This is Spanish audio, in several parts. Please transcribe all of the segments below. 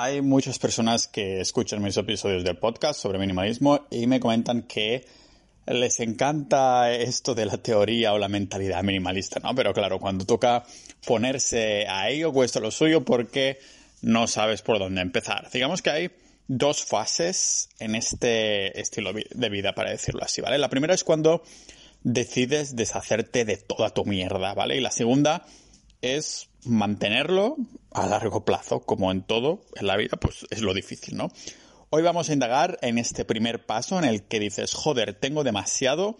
Hay muchas personas que escuchan mis episodios del podcast sobre minimalismo y me comentan que les encanta esto de la teoría o la mentalidad minimalista, ¿no? Pero claro, cuando toca ponerse a ello cuesta lo suyo porque no sabes por dónde empezar. Digamos que hay dos fases en este estilo de vida, para decirlo así, ¿vale? La primera es cuando decides deshacerte de toda tu mierda, ¿vale? Y la segunda es mantenerlo a largo plazo, como en todo en la vida, pues es lo difícil, ¿no? Hoy vamos a indagar en este primer paso en el que dices, joder, tengo demasiado,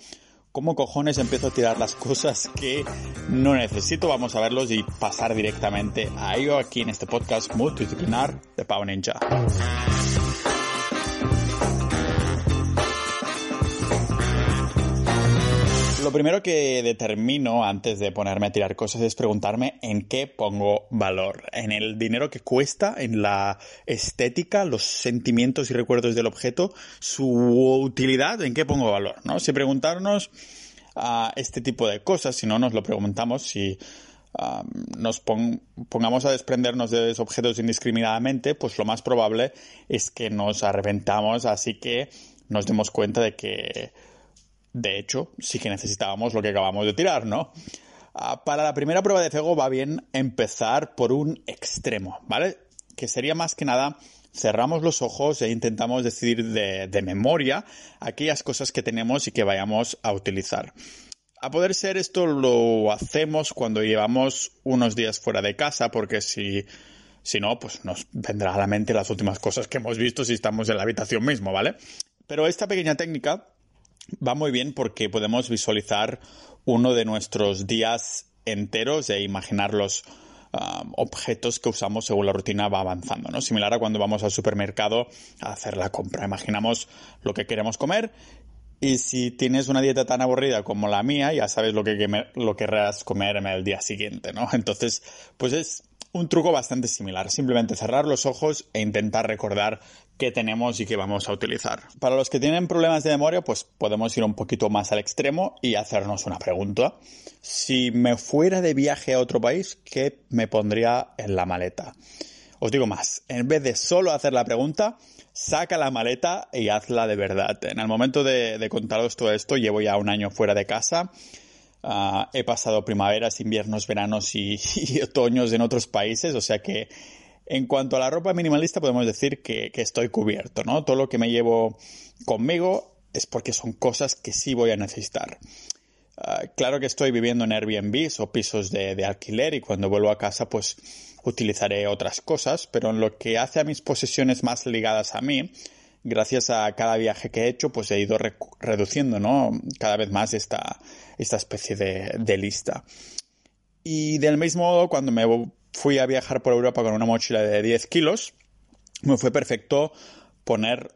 ¿cómo cojones empiezo a tirar las cosas que no necesito? Vamos a verlos y pasar directamente a ello aquí en este podcast multidisciplinar de Pau Ninja. Lo primero que determino antes de ponerme a tirar cosas es preguntarme en qué pongo valor. En el dinero que cuesta, en la estética, los sentimientos y recuerdos del objeto, su utilidad, en qué pongo valor, ¿no? Si preguntarnos a este tipo de cosas, si no nos lo preguntamos, si nos pongamos a desprendernos de esos objetos indiscriminadamente, pues lo más probable es que nos arrepentamos, así que nos demos cuenta de que de hecho, sí que necesitábamos lo que acabamos de tirar, ¿no? Ah, para la primera prueba de fuego va bien empezar por un extremo, ¿vale? Que sería más que nada cerramos los ojos e intentamos decidir de, de, memoria aquellas cosas que tenemos y que vayamos a utilizar. A poder ser esto lo hacemos cuando llevamos unos días fuera de casa, porque si, si no, pues nos vendrá a la mente las últimas cosas que hemos visto si estamos en la habitación mismo, ¿vale? Pero esta pequeña técnica va muy bien porque podemos visualizar uno de nuestros días enteros e imaginar los um, objetos que usamos según la rutina va avanzando, ¿no? Similar a cuando vamos al supermercado a hacer la compra. Imaginamos lo que queremos comer y si tienes una dieta tan aburrida como la mía, ya sabes lo que, querrás comer en el día siguiente, ¿no? Entonces, pues es un truco bastante similar. Simplemente cerrar los ojos e intentar recordar qué tenemos y qué vamos a utilizar. Para los que tienen problemas de memoria, pues podemos ir un poquito más al extremo y hacernos una pregunta. Si me fuera de viaje a otro país, ¿qué me pondría en la maleta? Os digo más, en vez de solo hacer la pregunta, saca la maleta y hazla de verdad. En el momento de, contaros todo esto, llevo ya un año fuera de casa. Ah, he pasado primaveras, inviernos, veranos y, otoños en otros países, o sea que en cuanto a la ropa minimalista, podemos decir que, estoy cubierto, ¿no? Todo lo que me llevo conmigo es porque son cosas que sí voy a necesitar. Ah, claro que estoy viviendo en Airbnb o pisos de, alquiler y cuando vuelvo a casa pues utilizaré otras cosas, pero en lo que hace a mis posesiones más ligadas a mí, gracias a cada viaje que he hecho, pues he ido reduciendo, ¿no? Cada vez más esta, esta especie de, de lista. Y del mismo modo, cuando me fui a viajar por Europa con una mochila de 10 kilos, me fue perfecto poner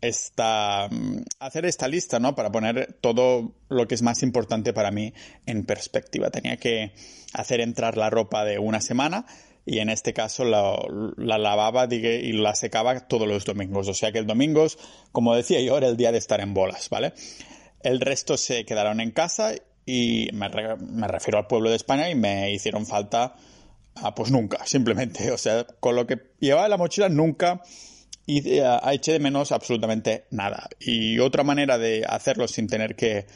esta mm, hacer esta lista, ¿no? Para poner todo lo que es más importante para mí en perspectiva. Tenía que hacer entrar la ropa de una semana y en este caso la, la lavaba y la secaba todos los domingos. O sea que el domingo, como decía yo, era el día de estar en bolas, ¿vale? El resto se quedaron en casa y me, refiero al pueblo de España y me hicieron falta, ah, pues nunca, simplemente. O sea, con lo que llevaba la mochila nunca y eh, eché de menos absolutamente nada. Y otra manera de hacerlo sin tener que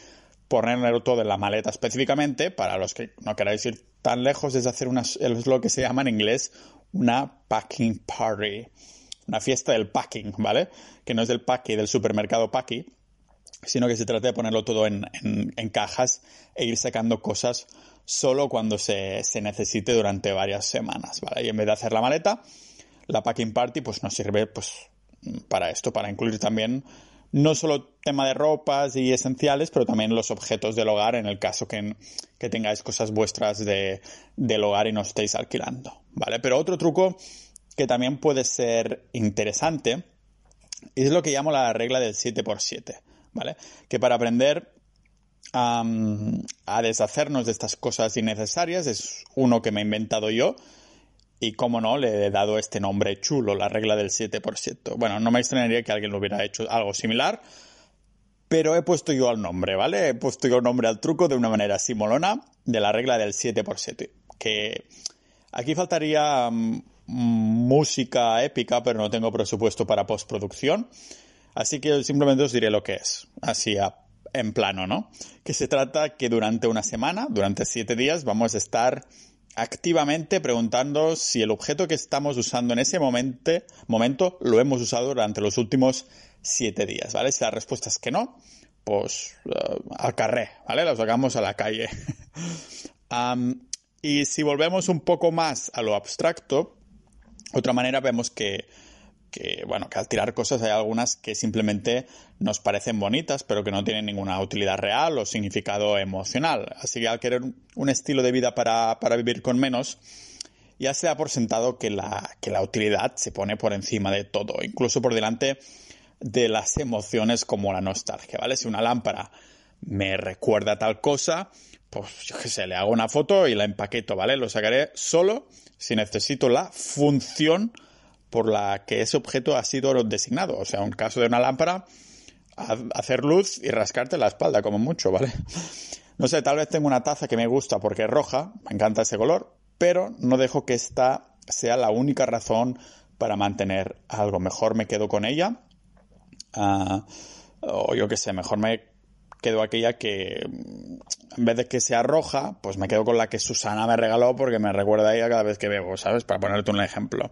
ponerlo todo en la maleta específicamente, para los que no queráis ir tan lejos, es hacer lo que se llama en inglés una packing party. Una fiesta del packing, ¿vale? Que no es del packy, del supermercado packy, sino que se trata de ponerlo todo en, cajas e ir sacando cosas solo cuando se, necesite durante varias semanas, ¿vale? Y en vez de hacer la maleta, la packing party pues nos sirve pues para esto, para incluir también no solo tema de ropas y esenciales, pero también los objetos del hogar en el caso que, tengáis cosas vuestras de, del hogar y no estéis alquilando, ¿vale? Pero otro truco que también puede ser interesante es lo que llamo la regla del 7x7. ¿vale? Que para aprender a deshacernos de estas cosas innecesarias es uno que me he inventado yo y, como no, le he dado este nombre chulo, la regla del 7%. Bueno, no me extrañaría que alguien lo hubiera hecho algo similar, pero he puesto yo el nombre, ¿vale? He puesto yo el nombre al truco de una manera simolona de la regla del 7%, que aquí faltaría música épica, pero no tengo presupuesto para postproducción. Así que simplemente os diré lo que es, así en plano, ¿no? Que se trata que durante una semana, durante siete días, vamos a estar activamente preguntando si el objeto que estamos usando en ese momento, momento lo hemos usado durante los últimos siete días, ¿vale? Si la respuesta es que no, pues uh, al carré, ¿vale? Lo sacamos a la calle. y si volvemos un poco más a lo abstracto, otra manera vemos que, que, bueno, que al tirar cosas hay algunas que simplemente nos parecen bonitas, pero que no tienen ninguna utilidad real o significado emocional. Así que al querer un estilo de vida para, para vivir con menos, ya se da por sentado que la, que la utilidad se pone por encima de todo, incluso por delante de las emociones como la nostalgia, ¿vale? Si una lámpara me recuerda tal cosa, pues yo qué sé, le hago una foto y la empaqueto, ¿vale? Lo sacaré solo si necesito la función por la que ese objeto ha sido designado. O sea, en caso de una lámpara, hacer luz y rascarte la espalda, como mucho, ¿vale? No sé, tal vez tengo una taza que me gusta porque es roja, me encanta ese color, pero no dejo que esta sea la única razón para mantener algo. Mejor me quedo con ella Ah, o yo qué sé, mejor me quedo aquella que en vez de que sea roja, pues me quedo con la que Susana me regaló porque me recuerda a ella cada vez que bebo, ¿sabes? Para ponerte un ejemplo.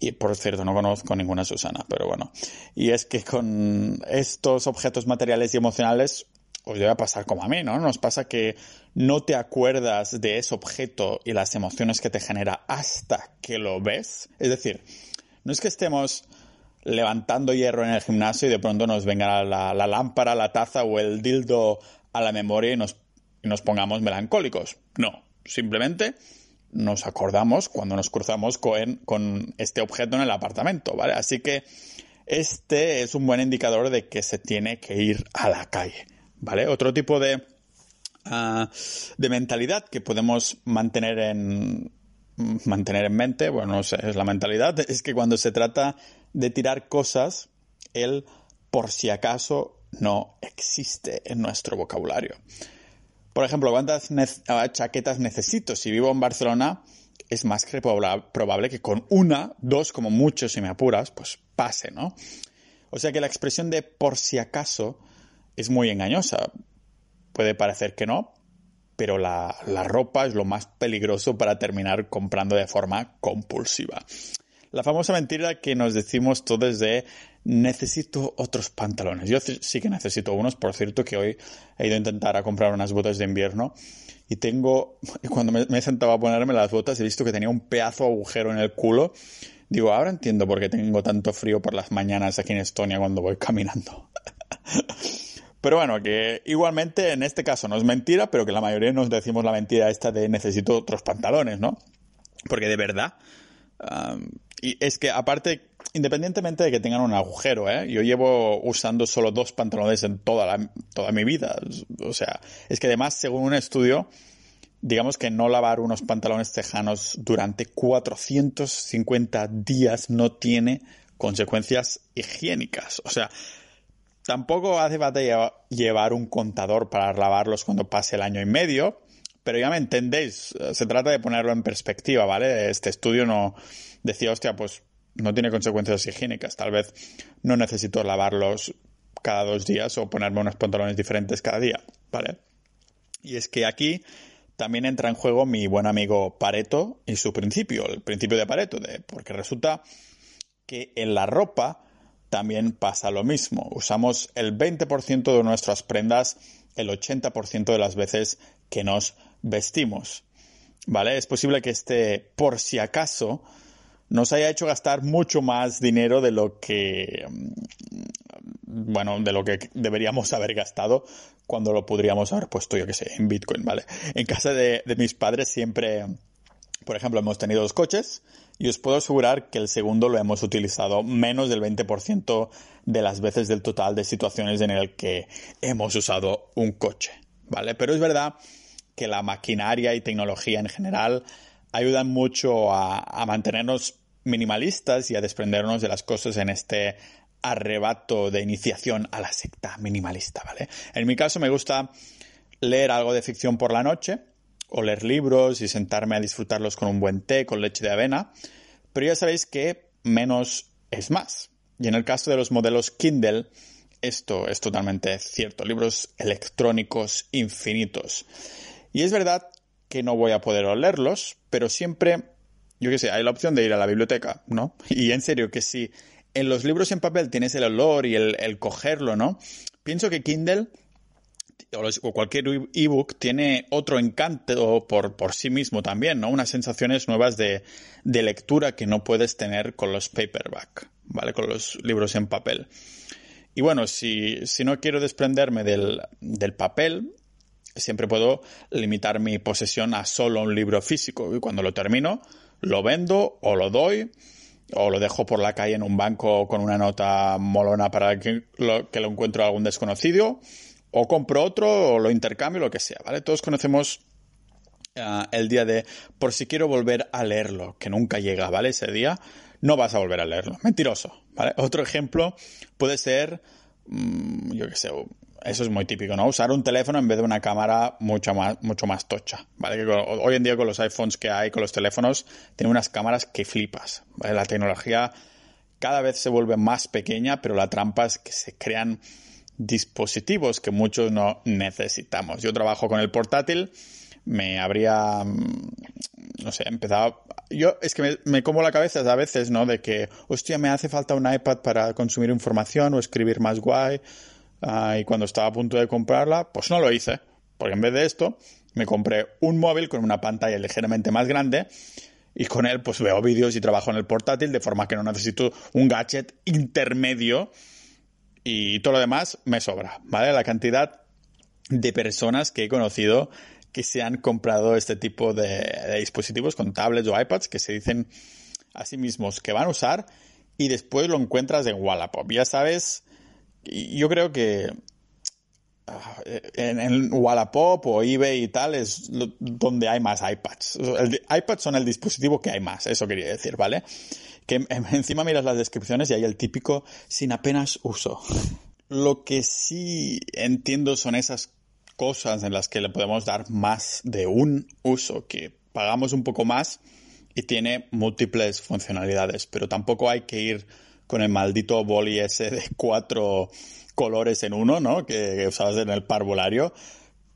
Y por cierto, no conozco ninguna Susana, pero bueno. Y es que con estos objetos materiales y emocionales os debe pasar como a mí, ¿no? Nos pasa que no te acuerdas de ese objeto y las emociones que te genera hasta que lo ves. Es decir, no es que estemos levantando hierro en el gimnasio y de pronto nos venga la, lámpara, la taza o el dildo a la memoria y nos, nos pongamos melancólicos. No, simplemente nos acordamos cuando nos cruzamos con, este objeto en el apartamento, ¿vale? Así que este es un buen indicador de que se tiene que ir a la calle, ¿vale? Otro tipo de, ah, de mentalidad que podemos mantener en, mantener en mente, bueno, no sé, es la mentalidad, es que cuando se trata de tirar cosas, el por si acaso no existe en nuestro vocabulario. Por ejemplo, ¿cuántas ah, chaquetas necesito? Si vivo en Barcelona, es más que probable que con una, dos como mucho, si me apuras, pues pase, ¿no? O sea que la expresión de por si acaso es muy engañosa. Puede parecer que no, pero la, la ropa es lo más peligroso para terminar comprando de forma compulsiva. La famosa mentira que nos decimos todos de necesito otros pantalones. Yo sí que necesito unos, por cierto, que hoy he ido a intentar a comprar unas botas de invierno y tengo, cuando me, he sentado a ponerme las botas he visto que tenía un pedazo agujero en el culo. Digo, ahora entiendo por qué tengo tanto frío por las mañanas aquí en Estonia cuando voy caminando. Pero bueno, que igualmente en este caso no es mentira, pero que la mayoría nos decimos la mentira esta de necesito otros pantalones, ¿no? Porque de verdad y es que aparte, independientemente de que tengan un agujero, ¿eh? yo llevo usando solo dos pantalones en toda, toda mi vida. O sea, es que además, según un estudio, digamos que no lavar unos pantalones tejanos durante 450 días no tiene consecuencias higiénicas. O sea, tampoco hace falta llevar un contador para lavarlos cuando pase el año y medio, pero ya me entendéis, se trata de ponerlo en perspectiva, ¿vale? Este estudio no decía, hostia, pues no tiene consecuencias higiénicas, tal vez no necesito lavarlos cada dos días o ponerme unos pantalones diferentes cada día, ¿vale? Y es que aquí también entra en juego mi buen amigo Pareto y su principio, el principio de Pareto, de, porque resulta que en la ropa también pasa lo mismo. Usamos el 20% de nuestras prendas el 80% de las veces que nos vestimos. ¿Vale? Es posible que este, por si acaso, nos haya hecho gastar mucho más dinero de lo que, mm, bueno, de lo que deberíamos haber gastado cuando lo podríamos haber puesto, yo que sé, en Bitcoin, ¿vale? En casa de, de mis padres siempre, por ejemplo, hemos tenido dos coches y os puedo asegurar que el segundo lo hemos utilizado menos del 20% de las veces del total de situaciones en el que hemos usado un coche, ¿vale? Pero es verdad que la maquinaria y tecnología en general ayudan mucho a, mantenernos minimalistas y a desprendernos de las cosas en este arrebato de iniciación a la secta minimalista, ¿vale? En mi caso me gusta leer algo de ficción por la noche o leer libros y sentarme a disfrutarlos con un buen té, con leche de avena. Pero ya sabéis que menos es más. Y en el caso de los modelos Kindle, esto es totalmente cierto. Libros electrónicos infinitos. Y es verdad que no voy a poder leerlos, pero siempre, yo qué sé, hay la opción de ir a la biblioteca, ¿no? Y en serio que si en los libros en papel tienes el olor y el, cogerlo, ¿no? Pienso que Kindle o cualquier ebook tiene otro encanto por, por, sí mismo también, ¿no? Unas sensaciones nuevas de, de, lectura que no puedes tener con los paperback, ¿vale? Con los libros en papel. Y bueno, si, si no quiero desprenderme del, del papel, siempre puedo limitar mi posesión a solo un libro físico. Y cuando lo termino, lo vendo o lo doy o lo dejo por la calle en un banco con una nota molona para que lo, que lo encuentro algún desconocido, o compro otro, o lo intercambio, lo que sea, ¿vale? Todos conocemos uh, el día de por si quiero volver a leerlo, que nunca llega, ¿vale? Ese día no vas a volver a leerlo. Mentiroso, ¿vale? Otro ejemplo puede ser, mmm, yo qué sé, eso es muy típico, ¿no? Usar un teléfono en vez de una cámara mucho más, mucho más tocha, ¿vale? Que hoy en día con los iPhones que hay, con los teléfonos, tienen unas cámaras que flipas. La tecnología cada vez se vuelve más pequeña, pero la trampa es que se crean dispositivos que muchos no necesitamos. Yo trabajo con el portátil, me habría, mm, no sé, empezado... Yo es que me, me, como la cabeza a veces, ¿no? De que, hostia, me hace falta un iPad para consumir información o escribir más guay Ah, y cuando estaba a punto de comprarla, pues no lo hice. Porque en vez de esto, me compré un móvil con una pantalla ligeramente más grande y con él pues veo vídeos y trabajo en el portátil de forma que no necesito un gadget intermedio y todo lo demás me sobra, ¿vale? La cantidad de personas que he conocido que se han comprado este tipo de, dispositivos con tablets o iPads que se dicen a sí mismos que van a usar y después lo encuentras en Wallapop. Ya sabes yo creo que ah, en, Wallapop o eBay y tal es donde hay más iPads. El iPads son el dispositivo que hay más, eso quería decir, ¿vale? Que encima miras las descripciones y hay el típico sin apenas uso. Lo que sí entiendo son esas cosas en las que le podemos dar más de un uso, que pagamos un poco más y tiene múltiples funcionalidades, pero tampoco hay que ir con el maldito boli ese de cuatro colores en uno, ¿no? Que, usabas en el parvulario,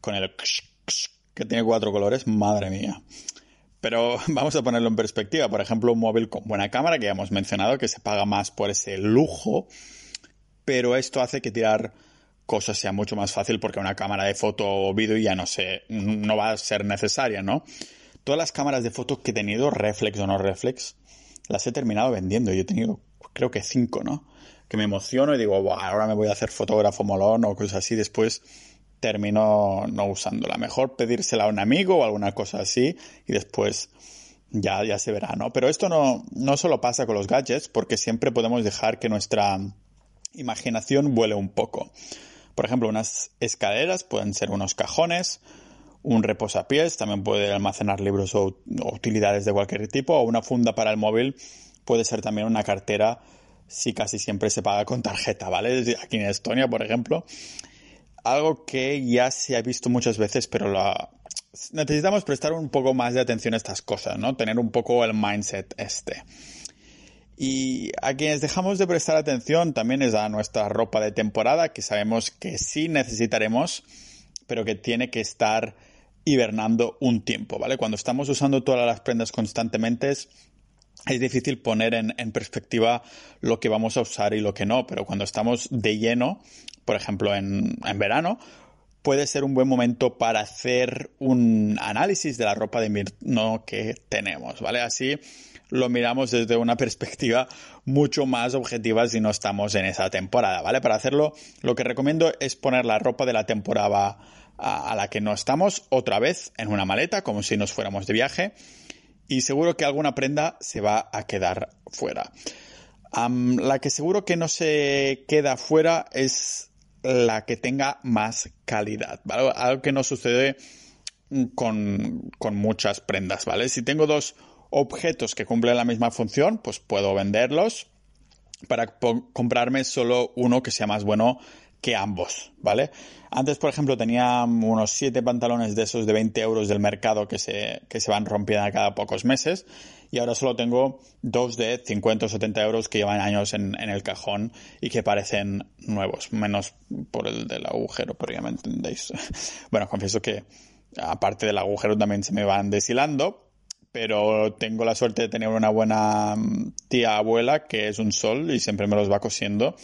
con el que tiene cuatro colores, madre mía. Pero vamos a ponerlo en perspectiva. Por ejemplo, un móvil con buena cámara, que ya hemos mencionado, que se paga más por ese lujo, pero esto hace que tirar cosas sea mucho más fácil porque una cámara de foto o vídeo ya no sé, no va a ser necesaria, ¿no? Todas las cámaras de foto que he tenido, reflex o no reflex, las he terminado vendiendo. Yo he tenido creo que cinco, ¿no? Que me emociono y digo, ahora me voy a hacer fotógrafo molón o cosas así, después termino no usándola. Mejor pedírsela a un amigo o alguna cosa así y después ya, ya se verá, ¿no? Pero esto no, no solo pasa con los gadgets, porque siempre podemos dejar que nuestra imaginación vuele un poco. Por ejemplo, unas escaleras pueden ser unos cajones, un reposapiés, también puede almacenar libros o, utilidades de cualquier tipo, o una funda para el móvil puede ser también una cartera si casi siempre se paga con tarjeta, ¿vale? Aquí en Estonia, por ejemplo. Algo que ya se ha visto muchas veces, pero la... necesitamos prestar un poco más de atención a estas cosas, ¿no? Tener un poco el mindset este. Y a quienes dejamos de prestar atención también es a nuestra ropa de temporada, que sabemos que sí necesitaremos, pero que tiene que estar hibernando un tiempo, ¿vale? Cuando estamos usando todas las prendas constantemente, es difícil poner en, perspectiva lo que vamos a usar y lo que no, pero cuando estamos de lleno, por ejemplo en, verano, puede ser un buen momento para hacer un análisis de la ropa de invierno que tenemos, ¿vale? Así lo miramos desde una perspectiva mucho más objetiva si no estamos en esa temporada, ¿vale? Para hacerlo, lo que recomiendo es poner la ropa de la temporada a la que no estamos otra vez en una maleta, como si nos fuéramos de viaje y seguro que alguna prenda se va a quedar fuera. la que seguro que no se queda fuera es la que tenga más calidad, ¿vale? Algo que no sucede con, con muchas prendas, ¿vale? Si tengo dos objetos que cumplen la misma función, pues puedo venderlos para comprarme solo uno que sea más bueno que ambos, ¿vale? Antes, por ejemplo, tenía unos siete pantalones de esos de 20 euros del mercado que se, que se van rompiendo cada pocos meses y ahora solo tengo dos de 50 o 70 euros que llevan años en, el cajón y que parecen nuevos, menos por el del agujero, pero ya me entendéis. bueno, confieso que aparte del agujero también se me van deshilando, pero tengo la suerte de tener una buena mm, tía abuela que es un sol y siempre me los va cosiendo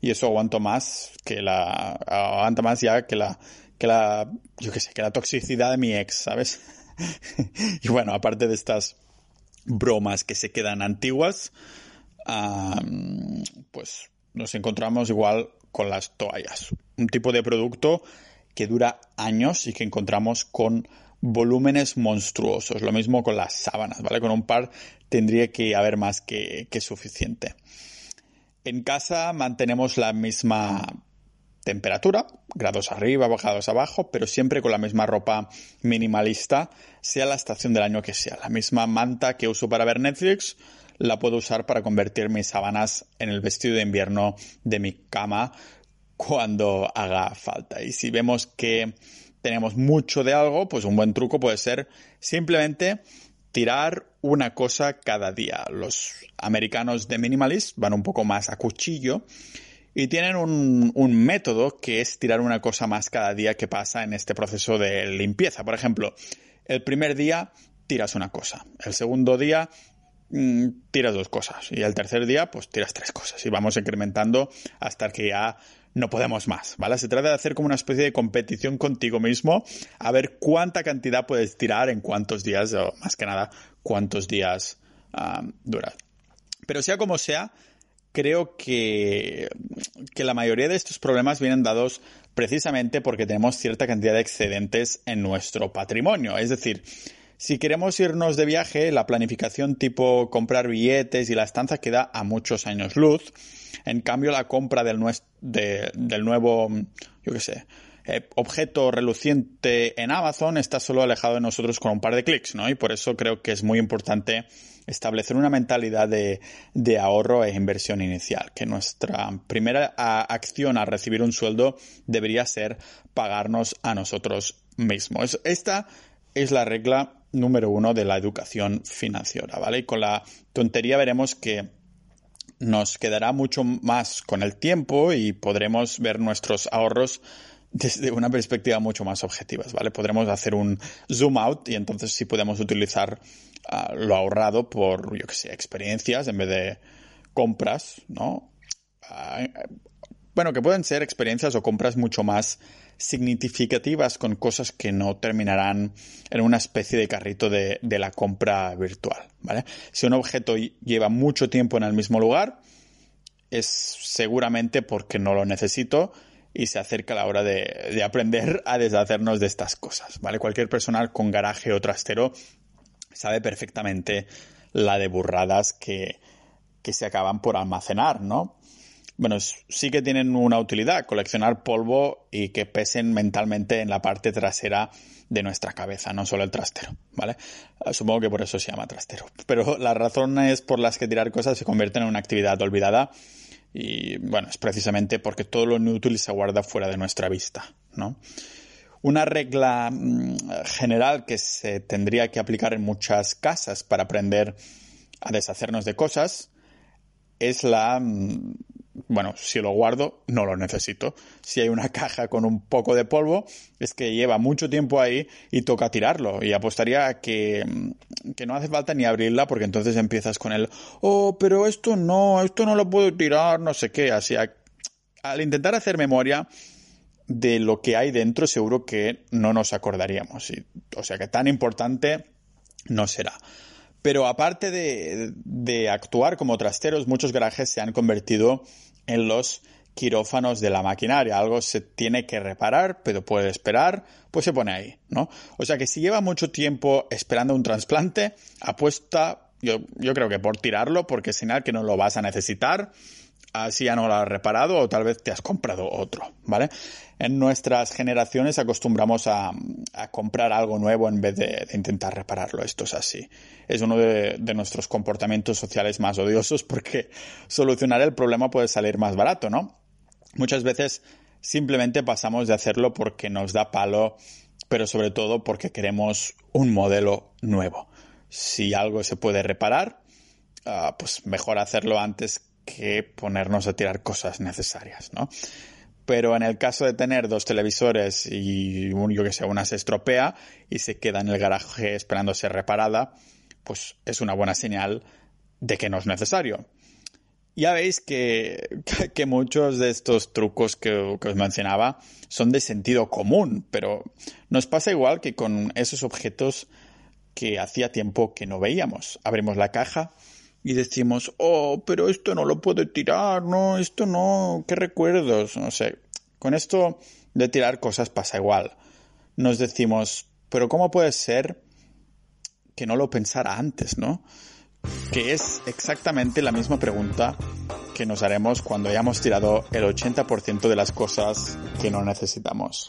y eso aguanto más que la aguanta más ya que la que la yo qué sé que la toxicidad de mi ex sabes y bueno aparte de estas bromas que se quedan antiguas pues nos encontramos igual con las toallas un tipo de producto que dura años y que encontramos con volúmenes monstruosos. Lo mismo con las sábanas, ¿vale? Con un par tendría que haber más que, que suficiente. En casa mantenemos la misma temperatura, grados arriba, bajados abajo, pero siempre con la misma ropa minimalista, sea la estación del año que sea. La misma manta que uso para ver Netflix, la puedo usar para convertir mis sábanas en el vestido de invierno de mi cama cuando haga falta. Y si vemos que tenemos mucho de algo, pues un buen truco puede ser simplemente tirar una cosa cada día. Los americanos de minimalist van un poco más a cuchillo y tienen un, método que es tirar una cosa más cada día que pasa en este proceso de limpieza. Por ejemplo, el primer día tiras una cosa, el segundo día mm, tiras dos cosas y el tercer día pues tiras tres cosas y vamos incrementando hasta que ya no podemos más, ¿vale? Se trata de hacer como una especie de competición contigo mismo, a ver cuánta cantidad puedes tirar en cuántos días, o más que nada, cuántos días uh, dura. Pero sea como sea, creo que, que la mayoría de estos problemas vienen dados precisamente porque tenemos cierta cantidad de excedentes en nuestro patrimonio. Es decir, si queremos irnos de viaje, la planificación tipo comprar billetes y la estancia queda a muchos años luz. En cambio, la compra del, nuevo, yo qué sé, eh, objeto reluciente en Amazon está solo alejado de nosotros con un par de clics, ¿no? Y por eso creo que es muy importante establecer una mentalidad de, de ahorro e inversión inicial, que nuestra primera acción al recibir un sueldo debería ser pagarnos a nosotros mismos. Esta es la regla número uno de la educación financiera, ¿vale? Y con la tontería veremos que nos quedará mucho más con el tiempo y podremos ver nuestros ahorros desde una perspectiva mucho más objetiva, ¿vale? Podremos hacer un zoom out y entonces sí podemos utilizar ah, lo ahorrado por, yo que sé, experiencias en vez de compras, ¿no? Ah, bueno, que pueden ser experiencias o compras mucho más significativas con cosas que no terminarán en una especie de carrito de, la compra virtual, ¿vale? Si un objeto lleva mucho tiempo en el mismo lugar, es seguramente porque no lo necesito y se acerca la hora de, aprender a deshacernos de estas cosas, ¿vale? Cualquier persona con garaje o trastero sabe perfectamente la de burradas que, que se acaban por almacenar, ¿no? Bueno, sí que tienen una utilidad, coleccionar polvo y que pesen mentalmente en la parte trasera de nuestra cabeza, no solo el trastero, ¿vale? Ah, supongo que por eso se llama trastero. Pero las razones por las que tirar cosas se convierten en una actividad olvidada y, bueno, es precisamente porque todo lo inútil se guarda fuera de nuestra vista, ¿no? Una regla mm, general que se tendría que aplicar en muchas casas para aprender a deshacernos de cosas es la mm, bueno, si lo guardo, no lo necesito. Si hay una caja con un poco de polvo, es que lleva mucho tiempo ahí y toca tirarlo. Y apostaría a que, mm, que no hace falta ni abrirla porque entonces empiezas con el, oh, pero esto no, esto no lo puedo tirar, no sé qué. Así, al intentar hacer memoria de lo que hay dentro, seguro que no nos acordaríamos. o sea que tan importante no será. Pero aparte de, de, actuar como trasteros, muchos garajes se han convertido en los quirófanos de la maquinaria. Algo se tiene que reparar, pero puede esperar, pues se pone ahí, ¿no? O sea que si lleva mucho tiempo esperando un trasplante, apuesta, yo, yo creo que por tirarlo, porque es señal que no lo vas a necesitar así ya no lo has reparado o tal vez te has comprado otro, ¿vale? En nuestras generaciones acostumbramos a, comprar algo nuevo en vez de, intentar repararlo. Esto es así. Es uno de, nuestros comportamientos sociales más odiosos porque solucionar el problema puede salir más barato, ¿no? Muchas veces simplemente pasamos de hacerlo porque nos da palo, pero sobre todo porque queremos un modelo nuevo. Si algo se puede reparar, ah, pues mejor hacerlo antes que ponernos a tirar cosas necesarias, ¿no? Pero en el caso de tener dos televisores y un, yo que sé, una se estropea y se queda en el garaje esperando ser reparada, pues es una buena señal de que no es necesario. Ya veis que, que muchos de estos trucos que, que, os mencionaba son de sentido común, pero nos pasa igual que con esos objetos que hacía tiempo que no veíamos. Abrimos la caja y decimos, oh, pero esto no lo puedo tirar, no, esto no, qué recuerdos, no sé. Con esto de tirar cosas pasa igual. Nos decimos, pero ¿cómo puede ser que no lo pensara antes, no? Que es exactamente la misma pregunta que nos haremos cuando hayamos tirado el 80% de las cosas que no necesitamos.